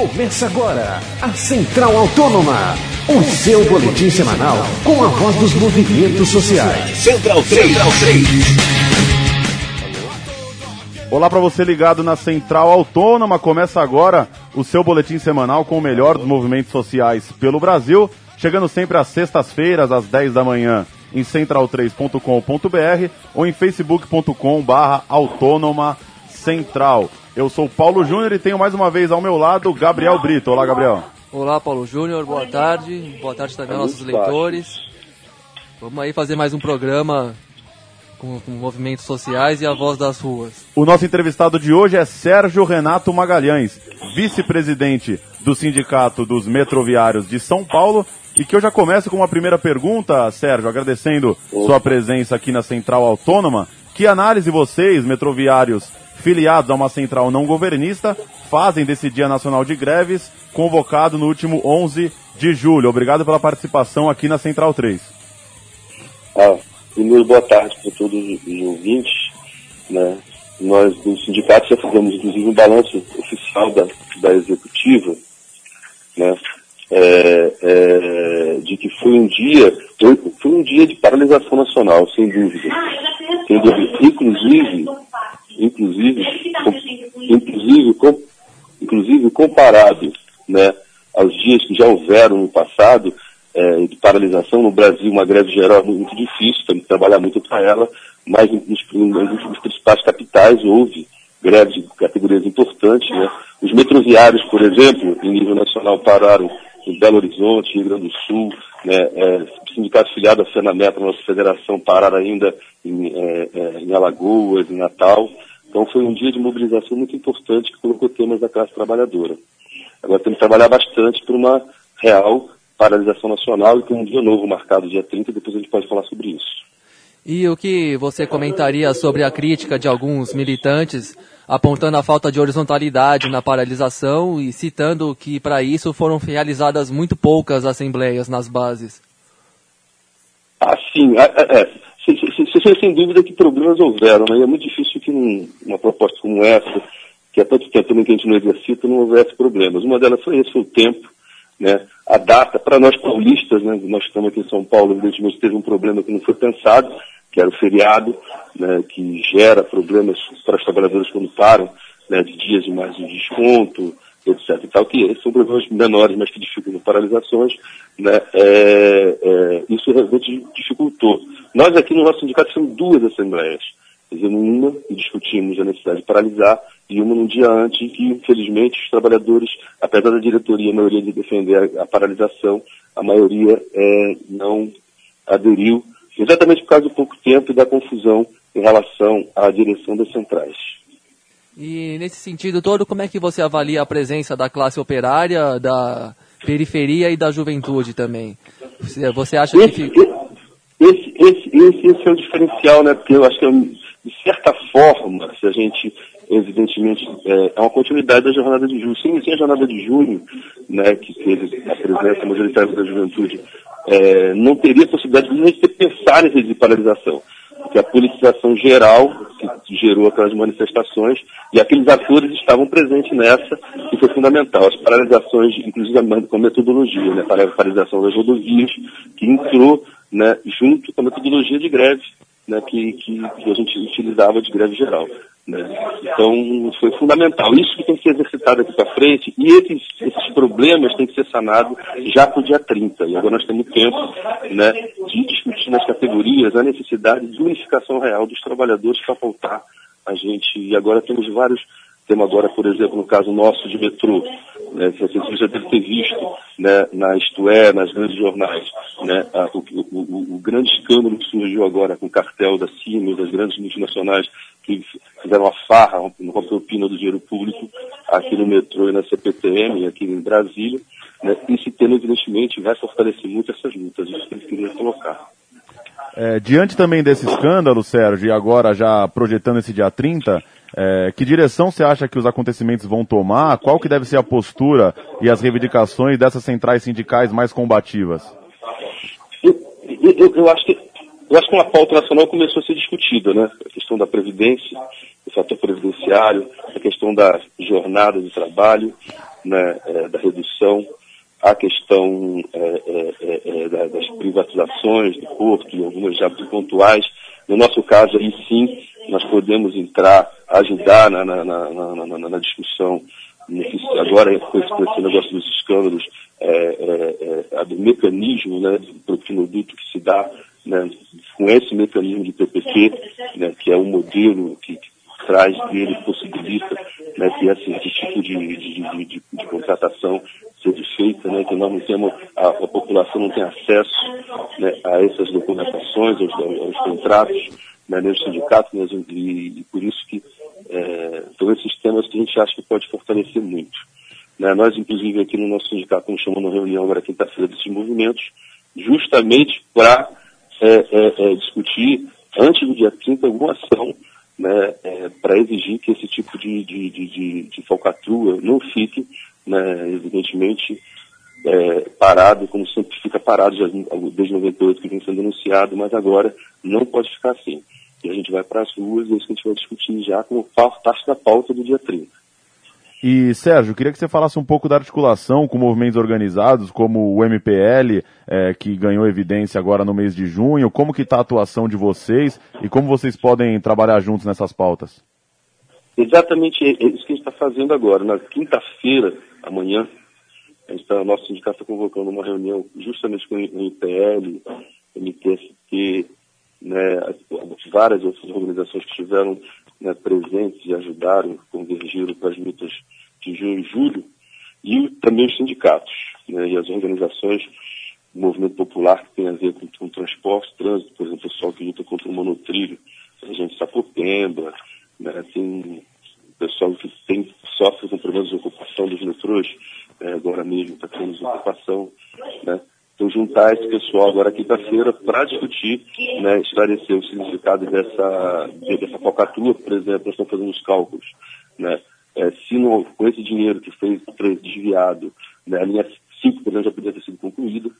Começa agora a Central Autônoma, o seu boletim semanal com a voz dos movimentos sociais. Central 3. Central 3. Olá para você ligado na Central Autônoma. Começa agora o seu boletim semanal com o melhor dos movimentos sociais pelo Brasil, chegando sempre às sextas-feiras às 10 da manhã em central3.com.br ou em facebook.com/barra autônoma central. Eu sou Paulo Júnior e tenho mais uma vez ao meu lado Gabriel Brito. Olá, Gabriel. Olá, Paulo Júnior. Boa tarde. Boa tarde também aos nossos leitores. Vamos aí fazer mais um programa com, com, movimentos sociais e a voz das ruas. O nosso entrevistado de hoje é Sérgio Renato Magalhães, vice-presidente do Sindicato dos Metroviários de São Paulo. E que eu já começo com uma primeira pergunta, Sérgio, agradecendo sua presença aqui na Central Autônoma. Que análise vocês, metroviários, filiados a uma central não governista, fazem desse Dia Nacional de Greves, convocado no último 11 de julho. Obrigado pela participação aqui na Central 3. Ah, primeiro, boa tarde para todos os ouvintes. Né? Nós, do sindicato, já fizemos, inclusive, um balanço oficial da, da executiva, né? É, é, de que foi um dia, foi, foi um dia de paralisação nacional, sem dúvida. Sem dúvida. Inclusive, inclusive, com, inclusive, com, inclusive comparado né, aos dias que já houveram no passado é, de paralisação no Brasil, uma greve geral muito difícil, temos que trabalhar muito para ela, mas nos, nos, nos, principais capitais houve greves de categorias importantes. Né? Os metroviários, por exemplo, em nível nacional pararam em Belo Horizonte, Rio Grande do Sul, né, é, sindicatos filiados à FENAMETA, nossa federação, pararam ainda em, é, é, em Alagoas, em Natal. Então foi um dia de mobilização muito importante que colocou temas da classe trabalhadora. Agora temos que trabalhar bastante por uma real paralisação nacional e com um dia novo marcado, dia 30, depois a gente pode falar sobre isso. E o que você comentaria sobre a crítica de alguns militantes apontando a falta de horizontalidade na paralisação e citando que para isso foram realizadas muito poucas assembleias nas bases? Ah, sim. É, é, é sem dúvida que problemas houveram, mas é muito difícil que uma proposta como essa, que há tanto tempo que a gente não exercita, não houvesse problemas. Uma delas foi esse, o tempo, né? A data, para nós paulistas, né? Nós estamos aqui em São Paulo, evidentemente teve um problema que não foi pensado, que era o feriado, né? Que gera problemas para os trabalhadores quando param, né? De dias de mais de desconto, etc. E tal, que são problemas menores, mas que dificultam paralisações, né? É, é, isso realmente dificultou. Nós aqui no nosso sindicato temos duas assembleias. Fizemos uma e discutimos a necessidade de paralisar e uma num dia antes que, infelizmente, os trabalhadores, apesar da diretoria, a maioria de defender a, a paralisação, a maioria é, não aderiu, exatamente por causa do pouco tempo e da confusão em relação à direção das centrais. E nesse sentido todo, como é que você avalia a presença da classe operária, da periferia e da juventude também? Você acha esse, que... Esse, esse, esse, esse é o diferencial, né? Porque eu acho que, é de certa forma, se a gente, evidentemente, é, é uma continuidade da jornada de junho. Sim, sim, a jornada de junho, né, que teve a presença majoritária da juventude, é, não teria possibilidade de gente ter pensar em paralisação que a politização geral que gerou aquelas manifestações e aqueles atores estavam presentes nessa e foi fundamental. As paralisações, inclusive com a metodologia, né, a paralisação das rodovias, que entrou né, junto com a metodologia de greve né, que, que, a gente utilizava de greve geral. Né? Então, foi fundamental. Isso que tem que ser exercitado aqui para frente, e esses, esses problemas têm que ser sanados já para o dia 30. E agora nós temos tempo né, de discutir nas categorias a necessidade de unificação real dos trabalhadores para faltar a gente. E agora temos vários temos agora, por exemplo, no caso nosso de metrô, né, que você já deve ter visto né, na Isto É, nas grandes jornais, né, a, o, o, o, grande escândalo que surgiu agora com o cartel da Siemens, das grandes multinacionais que fizeram uma farra no propina do dinheiro público aqui no metrô e na CPTM, aqui em Brasília. Né, esse tema, evidentemente, vai fortalecer muito essas lutas, isso que eu queria colocar. É, diante também desse escândalo, Sérgio, e agora já projetando esse dia 30, é, que direção você acha que os acontecimentos vão tomar? Qual que deve ser a postura e as reivindicações dessas centrais sindicais mais combativas? Eu, eu, eu, acho que eu acho que uma pauta nacional começou a ser discutida, né? A questão da previdência, o fator previdenciário, a questão da jornada de trabalho, né, é, da redução, a questão é, é, é, é das privatizações do porto e algumas já pontuais. No nosso caso, aí sim, nós podemos entrar, ajudar na, na, na, na discussão, agora com esse, negócio dos escândalos, do mecanismo né, do produto que se dá né, com esse mecanismo de PPP, né, que é um modelo que traz dele, possibilita né, que esse, esse tipo de, de, de, de, contratação seja feita, né, que nós não temos, a, a população não tem acesso né, a essas documentações, aos, aos contratos, né, nem os sindicatos, né, e, e, por isso que é, são esses temas que a gente acha que pode fortalecer muito. Né, nós, inclusive, aqui no nosso sindicato, estamos chamando uma reunião agora quinta-feira desses movimentos, justamente para é, é, é, discutir, antes do dia 30, alguma ação né, é, para exigir que esse tipo de, de, de, de, falcatrua não fique, né, evidentemente, é, parado, como sempre fica parado já, desde 98 que vem sendo anunciado, mas agora não pode ficar assim. E a gente vai para as ruas e é isso que a gente vai discutir já como parte da pauta do dia 30. E, Sérgio, queria que você falasse um pouco da articulação com movimentos organizados, como o MPL, é, que ganhou evidência agora no mês de junho, como que está a atuação de vocês e como vocês podem trabalhar juntos nessas pautas? Exatamente isso que a gente está fazendo agora. Na quinta-feira, amanhã, a gente tá, nosso sindicato está convocando uma reunião justamente com o MPL, MTST, né, várias outras organizações que estiveram né, presentes e ajudaram, convergiram para as lutas de junho e julho, e também os sindicatos né, e as organizações movimento popular que tem a ver com, com transporte, trânsito, por exemplo, o pessoal que luta contra o monotrilho, a gente Sapopemba, né, tem pessoal que tem, sofre com problemas de ocupação dos metrôs, né, agora mesmo está tendo ocupação, né, juntar esse pessoal agora quinta-feira para discutir, né, esclarecer o significado dessa, dessa falcatrua, por exemplo, nós estamos fazendo os cálculos. Né, é, se não, com esse dinheiro que foi desviado, né, a linha 5, por exemplo, já poderia ter sido concluída,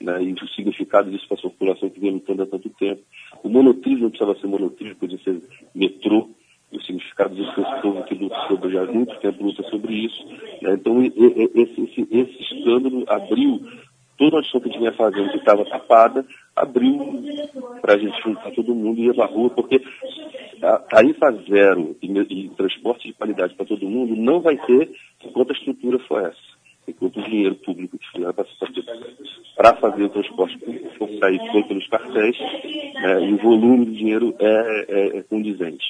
né, e o significado disso para a população que vem lutando há tanto tempo. O monotrilho não precisava ser monotrilho, podia ser metrô, o significado disso para esse povo que luta sobre, já há muito tempo luta sobre isso. Né? Então, esse, esse, esse escândalo abriu toda a que a gente vinha fazendo, que estava tapada, abriu para a gente juntar todo mundo e ir para a rua, porque a tarifa zero e, e transporte de qualidade para todo mundo não vai ter enquanto a estrutura for essa. Enquanto o dinheiro público para fazer o transporte público for sair foi pelos cartéis, né, e o volume de dinheiro é, é, é condizente.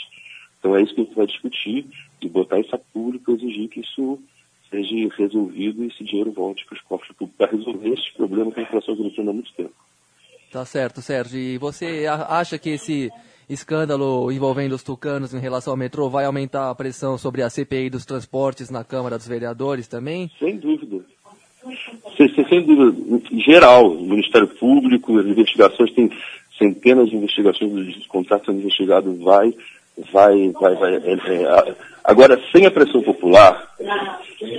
Então é isso que a gente vai discutir e botar isso a público, exigir que isso seja resolvido e esse dinheiro volte para os cofres públicos para resolver esse problema que a inflação vem há muito tempo. Tá certo, Sérgio. E você acha que esse escândalo envolvendo os tucanos em relação ao metrô vai aumentar a pressão sobre a CPI dos transportes na Câmara dos Vereadores também? Sem dúvida. Sem, sem dúvida. Em geral, o Ministério Público, as investigações, tem centenas de investigações dos contratos sendo investigados, vai, vai, vai, vai. É, é, agora, sem a pressão popular,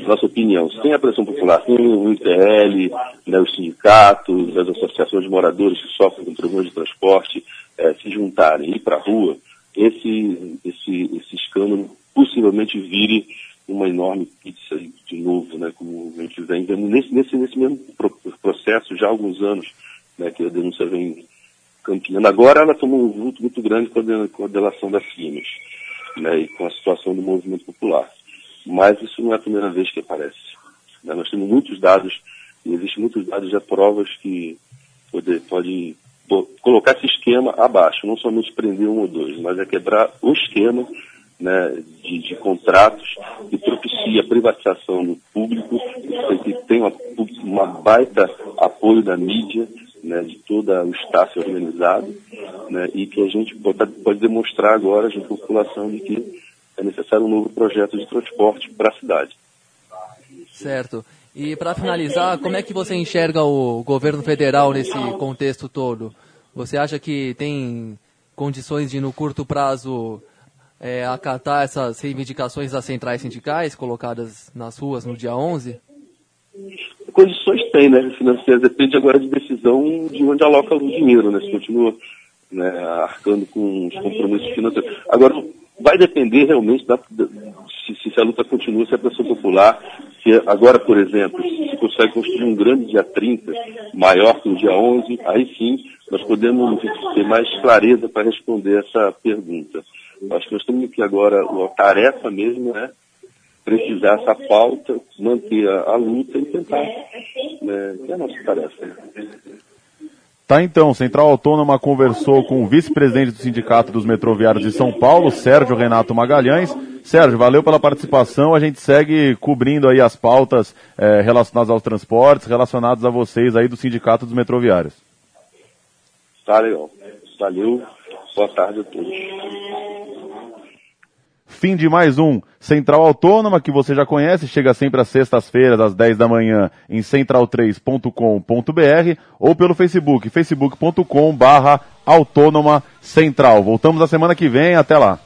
nossa opinião, sem a pressão popular, sem o ITL, né, os sindicatos, as associações de moradores que sofrem com problemas de transporte, é, se juntarem e ir para a rua, esse, esse, esse escândalo possivelmente vire uma enorme pizza de novo, né, como a gente vem vendo nesse, nesse, nesse mesmo processo já há alguns anos, né, que a denúncia vem caminhando. Agora ela tomou um vulto muito grande com a, com a delação das Siemens, né, e com a situação do movimento popular. Mas isso não é a primeira vez que aparece. Né? Nós temos muitos dados, e existem muitos dados já provas que pode, pode colocar esse esquema abaixo, não somente prender um ou dois, mas é quebrar o esquema né, de, de, contratos que propicia a privatização do público, que tem uma, uma baita apoio da mídia, né, de todo o staff organizado, né, e que a gente pode, demonstrar agora junto à população de que é necessário um novo projeto de transporte para a cidade. Certo. E para finalizar, como é que você enxerga o governo federal nesse contexto todo? Você acha que tem condições de, no curto prazo, é, acatar essas reivindicações das centrais sindicais colocadas nas ruas no dia 11? Condições tem, né? Financeiras depende agora de decisão de onde aloca o dinheiro, né? Se continua né, arcando com os compromissos financeiros. Agora, vai depender realmente da, da se, se, a luta continua, se a pressão popular Se agora, por exemplo, se consegue construir um grande dia 30, maior que o dia 11, aí sim nós podemos ter mais clareza para responder essa pergunta. Acho que nós temos que agora, a tarefa mesmo é precisar essa pauta, manter a, a luta e tentar, né, que é a nossa tarefa. Tá então, Central Autônoma conversou com o vice-presidente do Sindicato dos Metroviários de São Paulo, Sérgio Renato Magalhães. Sérgio, valeu pela participação. A gente segue cobrindo aí as pautas eh, relacionadas aos transportes, relacionadas a vocês aí do Sindicato dos Metroviários. Tá legal. Valeu. Boa tarde a todos. Fim de mais um Central Autônoma, que você já conhece, chega sempre às sextas-feiras, às 10 da manhã, em central3.com.br ou pelo Facebook, facebook.com barra Autônoma Central. Voltamos na semana que vem, até lá.